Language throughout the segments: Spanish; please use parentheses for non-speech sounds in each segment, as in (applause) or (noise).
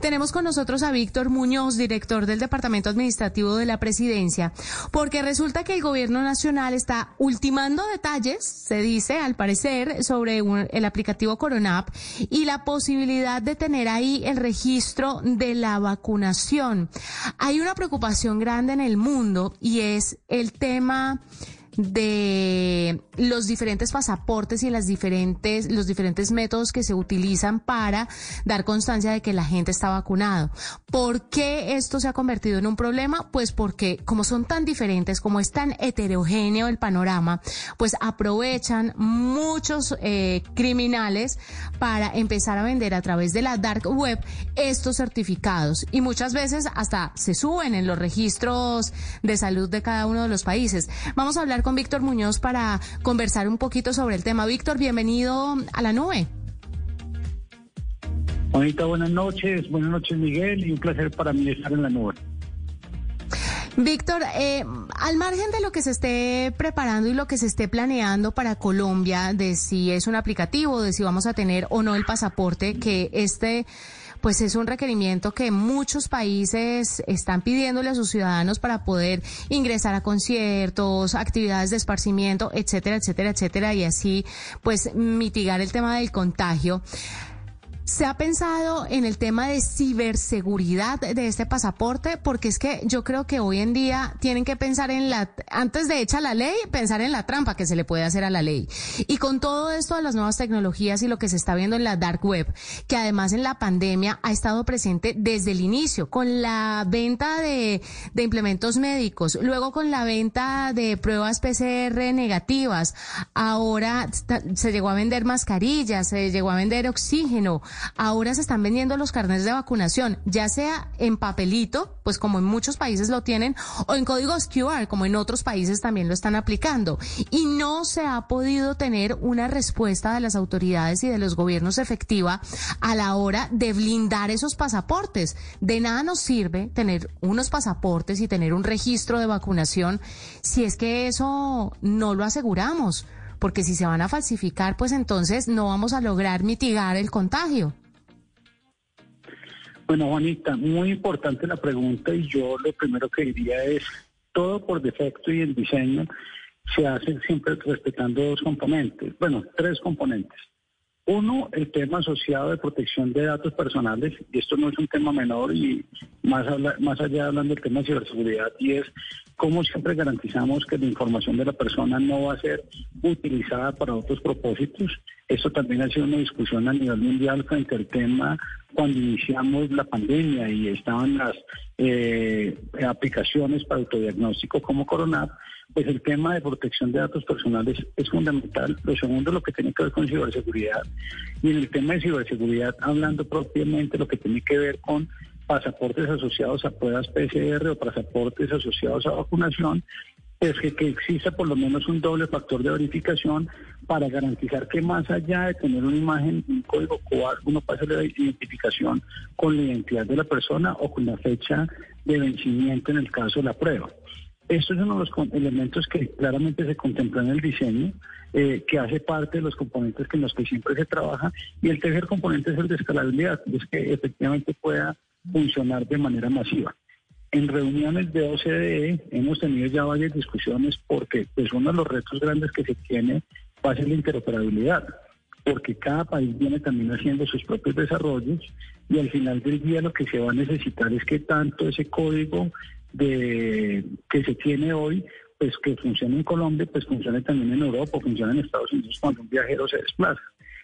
Tenemos con nosotros a Víctor Muñoz, director del Departamento Administrativo de la Presidencia, porque resulta que el Gobierno Nacional está ultimando detalles, se dice, al parecer, sobre un- el aplicativo Coronap y la posibilidad de tener ahí el registro de la vacunación. Hay una preocupación grande en el mundo y es el tema de los diferentes pasaportes y las diferentes, los diferentes métodos que se utilizan para dar constancia de que la gente está vacunado. ¿Por qué esto se ha convertido en un problema? Pues porque como son tan diferentes, como es tan heterogéneo el panorama, pues aprovechan muchos eh, criminales para empezar a vender a través de la dark web estos certificados y muchas veces hasta se suben en los registros de salud de cada uno de los países. Vamos a hablar con Víctor Muñoz para conversar un poquito sobre el tema. Víctor, bienvenido a la nube. Juanita, buenas noches. Buenas noches, Miguel. Y un placer para mí estar en la nube. Víctor, eh, al margen de lo que se esté preparando y lo que se esté planeando para Colombia, de si es un aplicativo, de si vamos a tener o no el pasaporte, que este pues es un requerimiento que muchos países están pidiéndole a sus ciudadanos para poder ingresar a conciertos, actividades de esparcimiento, etcétera, etcétera, etcétera, y así pues mitigar el tema del contagio. ¿Se ha pensado en el tema de ciberseguridad de este pasaporte? Porque es que yo creo que hoy en día tienen que pensar en la, antes de hecha la ley, pensar en la trampa que se le puede hacer a la ley. Y con todo esto de las nuevas tecnologías y lo que se está viendo en la dark web, que además en la pandemia ha estado presente desde el inicio, con la venta de, de implementos médicos, luego con la venta de pruebas PCR negativas, ahora se llegó a vender mascarillas, se llegó a vender oxígeno, ahora se están vendiendo los carnets de vacunación, ya sea en papelito, pues como en muchos países lo tienen, o en códigos QR, como en otros países también lo están aplicando. Y no se ha podido tener una respuesta de las autoridades y de los gobiernos efectiva a la hora de blindar esos pasaportes. De nada nos sirve tener unos pasaportes y tener un registro de vacunación si es que eso no lo aseguramos porque si se van a falsificar, pues entonces no vamos a lograr mitigar el contagio. Bueno, Juanita, muy importante la pregunta y yo lo primero que diría es, todo por defecto y el diseño se hace siempre respetando dos componentes, bueno, tres componentes. Uno, el tema asociado de protección de datos personales, y esto no es un tema menor y más, habla- más allá hablando del tema de ciberseguridad, y es cómo siempre garantizamos que la información de la persona no va a ser utilizada para otros propósitos. Esto también ha sido una discusión a nivel mundial frente al tema cuando iniciamos la pandemia y estaban las eh, aplicaciones para autodiagnóstico como Coronap, pues el tema de protección de datos personales es fundamental. Lo segundo, lo que tiene que ver con ciberseguridad. Y en el tema de ciberseguridad, hablando propiamente lo que tiene que ver con pasaportes asociados a pruebas PCR o pasaportes asociados a vacunación, es que, que exista por lo menos un doble factor de verificación para garantizar que más allá de tener una imagen, un código QR, uno pase la identificación con la identidad de la persona o con la fecha de vencimiento en el caso de la prueba. Esto es uno de los elementos que claramente se contempla en el diseño, eh, que hace parte de los componentes que en los que siempre se trabaja. Y el tercer componente es el de escalabilidad, es que efectivamente pueda funcionar de manera masiva. En reuniones de OCDE hemos tenido ya varias discusiones porque pues uno de los retos grandes que se tiene va a ser la interoperabilidad, porque cada país viene también haciendo sus propios desarrollos y al final del día lo que se va a necesitar es que tanto ese código de que se tiene hoy pues que funcione en Colombia, pues funcione también en Europa, funcione en Estados Unidos cuando un viajero se desplaza.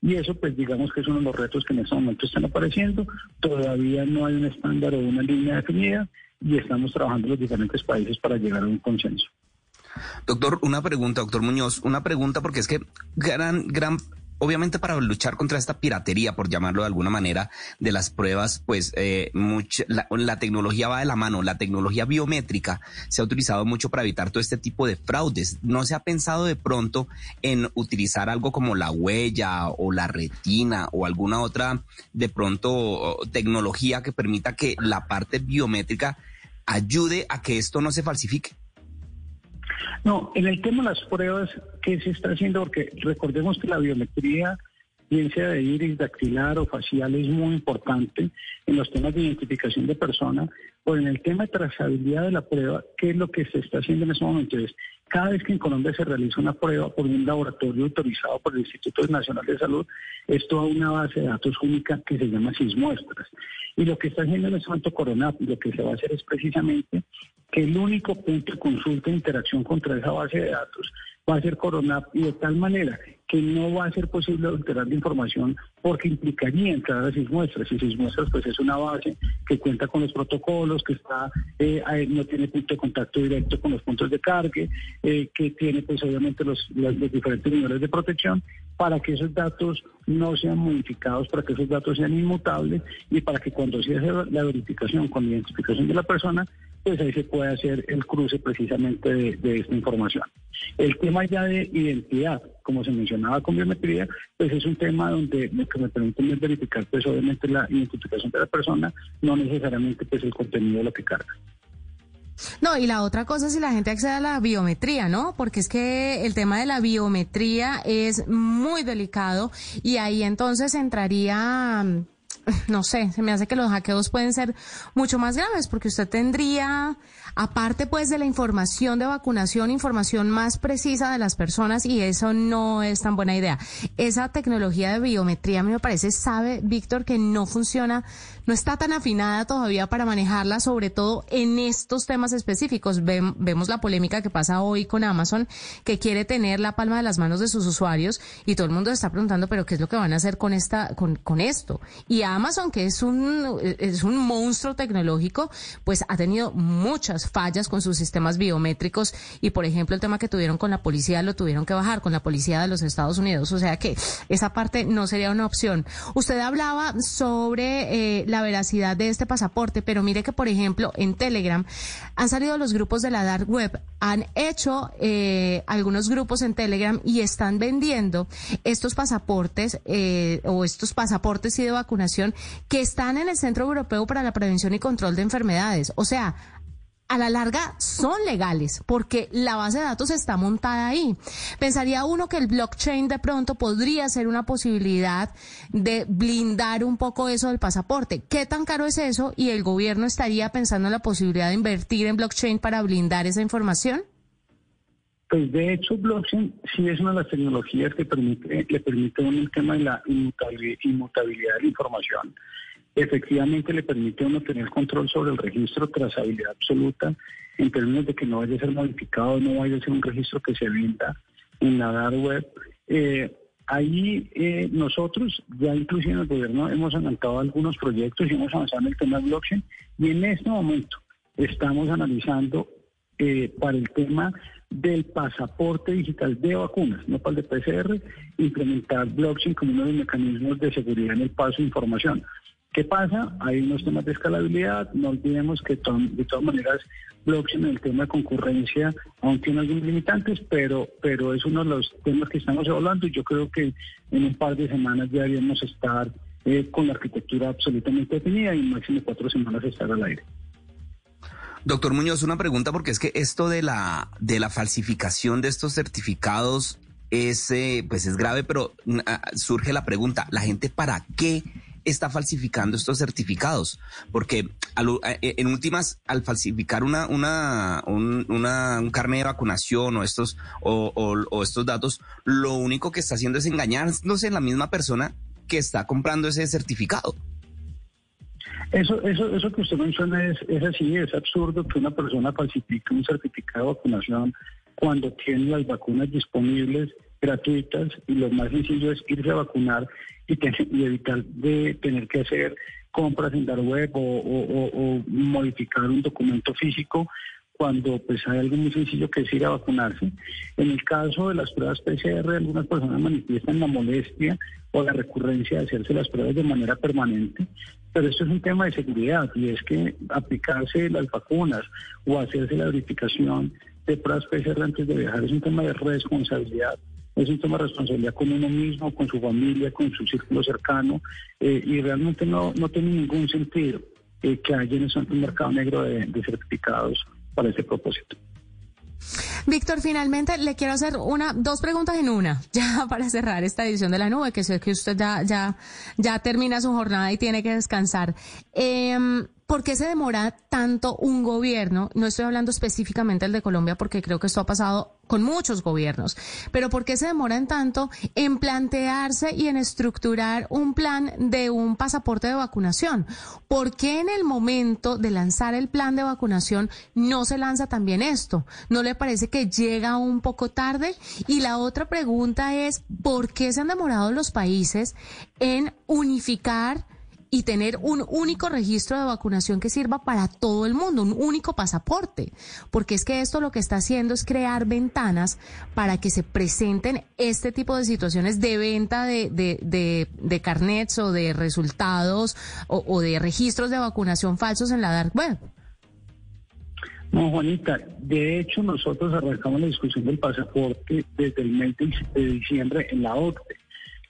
Y eso, pues digamos que es uno de los retos que en este momento están apareciendo. Todavía no hay un estándar o una línea definida y estamos trabajando en los diferentes países para llegar a un consenso. Doctor, una pregunta, doctor Muñoz, una pregunta porque es que gran, gran obviamente para luchar contra esta piratería, por llamarlo de alguna manera, de las pruebas, pues eh, la, la, tecnología va de la mano. La tecnología biométrica se ha utilizado mucho para evitar todo este tipo de fraudes. ¿No se ha pensado de pronto en utilizar algo como la huella o la retina o alguna otra, de pronto, tecnología que permita que la parte biométrica ayude a que esto no se falsifique? No, en el tema de las pruebas, ¿qué se está haciendo? Porque recordemos que la biometría, bien sea de iris, dactilar o facial, es muy importante en los temas de identificación de persona, o en el tema de trazabilidad de la prueba, ¿qué es lo que se está haciendo en ese momento? Es cada vez que en Colombia se realiza una prueba por un laboratorio autorizado por el Instituto Nacional de Salud, esto a una base de datos única que se llama SISMuestras. Y lo que está haciendo el Santo Coronado, lo que se va a hacer es precisamente que el único punto de consulta e interacción contra esa base de datos va a ser Coronap y de tal manera que no va a ser posible alterar la información porque implicaría entrar a muestras. Y muestras pues es una base que cuenta con los protocolos, que está eh, no tiene punto de contacto directo con los puntos de cargue, eh, que tiene pues obviamente los, los, diferentes niveles de protección para que esos datos no sean modificados, para que esos datos sean inmutables y para que cuando se hace la verificación con la identificación de la persona, pues ahí se puede hacer el cruce precisamente de, esta información. El tema ya de identidad, como se mencionaba con biometría, pues es un tema donde lo que me permite verificar pues obviamente la identificación de la persona, no necesariamente pues el contenido de lo que carga. No, y la otra cosa es si la gente accede a la biometría, ¿no? Porque es que el tema de la biometría es muy delicado y ahí entonces entraría no sé, se me hace que los hackeos pueden ser mucho más graves porque usted tendría, aparte pues de la información de vacunación, información más precisa de las personas y eso no es tan buena idea. Esa tecnología de biometría a mí me parece, sabe Víctor, que no funciona no está tan afinada todavía para manejarla, sobre todo en estos temas específicos. vemos la polémica que pasa hoy con Amazon, que quiere tener la palma de las manos de sus usuarios y todo el mundo está preguntando, pero ¿qué es lo que van a hacer con esta, con, con esto? Y Amazon, que es un, es un monstruo tecnológico, pues ha tenido muchas fallas con sus sistemas biométricos y, por ejemplo, el tema que tuvieron con la policía lo tuvieron que bajar con la policía de los Estados Unidos. O sea que esa parte no sería una opción. Usted hablaba sobre eh, la veracidad de este pasaporte, pero mire que, por ejemplo, en Telegram han salido los grupos de la Dark Web, han hecho eh, algunos grupos en Telegram y están vendiendo estos pasaportes eh, o estos pasaportes y de vacunación que están en el Centro Europeo para la Prevención y Control de Enfermedades. O sea, a la larga son legales porque la base de datos está montada ahí. Pensaría uno que el blockchain de pronto podría ser una posibilidad de blindar un poco eso del pasaporte. ¿Qué tan caro es eso? ¿Y el gobierno estaría pensando en la posibilidad de invertir en blockchain para blindar esa información? Pues de hecho, blockchain sí es una de las tecnologías que permite, le permite un tema de la inmutabilidad de la información efectivamente le permite a uno tener control sobre el registro, trazabilidad absoluta, en términos de que no vaya a ser modificado, no vaya a ser un registro que se venda en la dark web. Eh, ahí eh, nosotros ya inclusive en el gobierno hemos adelantado algunos proyectos y hemos avanzado en el tema de blockchain y en este momento estamos analizando eh, para el tema del pasaporte digital de vacunas, no para el de PCR, implementar blockchain como uno de los mecanismos de seguridad en el paso de información. ¿Qué pasa? Hay unos temas de escalabilidad. No olvidemos que de todas maneras blockchain en el tema de concurrencia aún tiene algunos limitantes, pero, pero es uno de los temas que estamos evaluando y yo creo que en un par de semanas ya deberíamos estar eh, con la arquitectura absolutamente definida y máximo cuatro semanas estar al aire. Doctor Muñoz, una pregunta porque es que esto de la de la falsificación de estos certificados es eh, pues es grave, pero mm, ah, surge la pregunta, la gente para qué está falsificando estos certificados, porque eh, en últimas, al falsificar una, una, un, una, un de vacunación o estos, o, o, estos datos, lo único que está haciendo es engañándose en la misma persona que está comprando ese certificado. Eso, eso, eso que usted menciona es, es así, es absurdo que una persona falsifique un certificado de vacunación cuando tiene las vacunas disponibles, gratuitas, y lo más sencillo es irse a vacunar y, evitar de tener que hacer compras en dar web o, modificar un documento físico cuando pues hay algo muy sencillo que es ir a vacunarse. En el caso de las pruebas PCR, algunas personas manifiestan la molestia o la recurrencia de hacerse las pruebas de manera permanente, pero esto es un tema de seguridad y es que aplicarse las vacunas o hacerse la verificación de pruebas PCR antes de viajar es un tema de responsabilidad es un tema de responsabilidad con uno mismo, con su familia, con su círculo cercano, eh, y realmente no, no tiene ningún sentido eh, que haya en un mercado negro de certificados para ese propósito. Víctor, finalmente le quiero hacer una, dos preguntas en una, (laughs) ya para cerrar esta edición de la nube, que sé que usted ya, ya, ya termina su jornada y tiene que descansar. Eh, ¿Por qué se demora tanto un gobierno? No estoy hablando específicamente del de Colombia porque creo que esto ha pasado con muchos gobiernos, pero ¿por qué se demoran tanto en plantearse y en estructurar un plan de un pasaporte de vacunación? ¿Por qué en el momento de lanzar el plan de vacunación no se lanza también esto? ¿No le parece que llega un poco tarde? Y la otra pregunta es, ¿por qué se han demorado los países en unificar y tener un único registro de vacunación que sirva para todo el mundo, un único pasaporte, porque es que esto lo que está haciendo es crear ventanas para que se presenten este tipo de situaciones de venta de, de, de, carnets o de resultados o, de registros de vacunación falsos en la dark web. No, Juanita, de hecho nosotros arrancamos la discusión del pasaporte desde el mes de diciembre en la OCDE.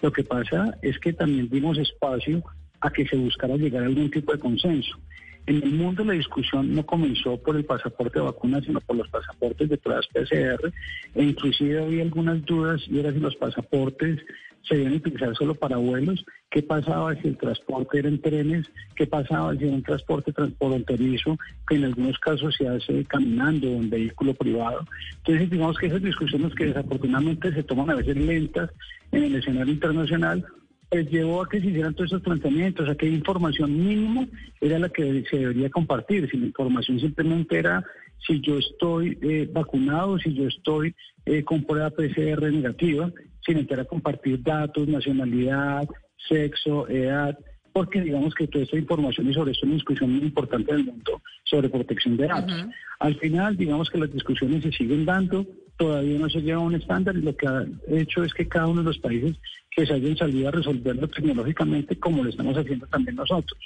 Lo que pasa es que también dimos espacio a que se buscara llegar a algún tipo de consenso. En el mundo la discusión no comenzó por el pasaporte de vacunas, sino por los pasaportes de pruebas PCR, e inclusive había algunas dudas y era si los pasaportes se deben utilizar solo para vuelos, qué pasaba si el transporte era en trenes, qué pasaba si era un transporte transfronterizo, que en algunos casos se hace caminando o en vehículo privado. Entonces, digamos que esas discusiones que desafortunadamente se toman a veces lentas en el escenario internacional, pues llevó a que se hicieran todos esos planteamientos, a que información mínima era la que se debería compartir, si la información simplemente era si yo estoy eh, vacunado, si yo estoy eh, con prueba PCR negativa, sin entrar a compartir datos, nacionalidad, sexo, edad, porque digamos que toda esta información y sobre esto es una discusión muy importante en el mundo sobre protección de datos. Al final, digamos que las discusiones se siguen dando, todavía no se llega a un estándar y lo que ha hecho es que cada uno de los países que se hayan salido a resolverlo tecnológicamente como lo estamos haciendo también nosotros.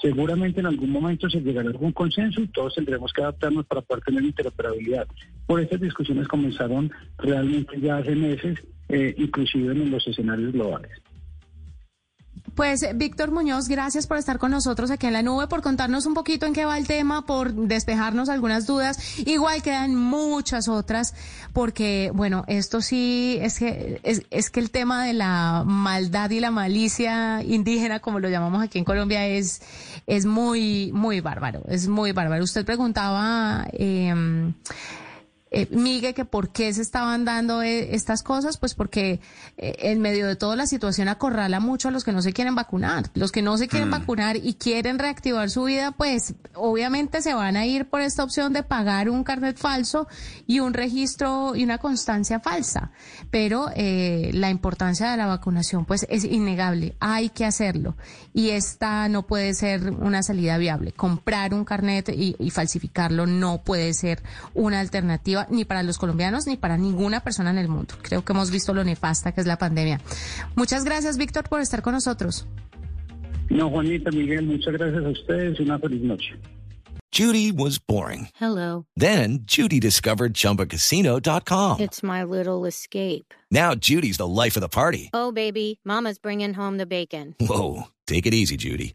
Seguramente en algún momento se llegará a algún consenso y todos tendremos que adaptarnos para poder tener interoperabilidad. Por estas discusiones comenzaron realmente ya hace meses, eh, inclusive en los escenarios globales. Pues Víctor Muñoz, gracias por estar con nosotros aquí en la nube, por contarnos un poquito en qué va el tema, por despejarnos algunas dudas. Igual quedan muchas otras, porque bueno, esto sí es que es, es que el tema de la maldad y la malicia indígena, como lo llamamos aquí en Colombia, es es muy muy bárbaro, es muy bárbaro. Usted preguntaba. Eh, eh, Miguel, que por qué se estaban dando eh, estas cosas, pues porque eh, en medio de toda la situación acorrala mucho a los que no se quieren vacunar. Los que no se quieren mm. vacunar y quieren reactivar su vida, pues obviamente se van a ir por esta opción de pagar un carnet falso y un registro y una constancia falsa. Pero eh, la importancia de la vacunación, pues es innegable. Hay que hacerlo. Y esta no puede ser una salida viable. Comprar un carnet y, y falsificarlo no puede ser una alternativa ni para los colombianos ni para ninguna persona en el mundo. Creo que hemos visto lo nefasta que es la pandemia. Muchas gracias, Víctor, por estar con nosotros. No, Juanita, Miguel, muchas gracias a ustedes y una feliz noche. Judy was boring. Hello. Then Judy discovered chumbacasino.com. It's my little escape. Now Judy's the life of the party. Oh, baby, Mama's bringing home the bacon. Whoa. Take it easy, Judy.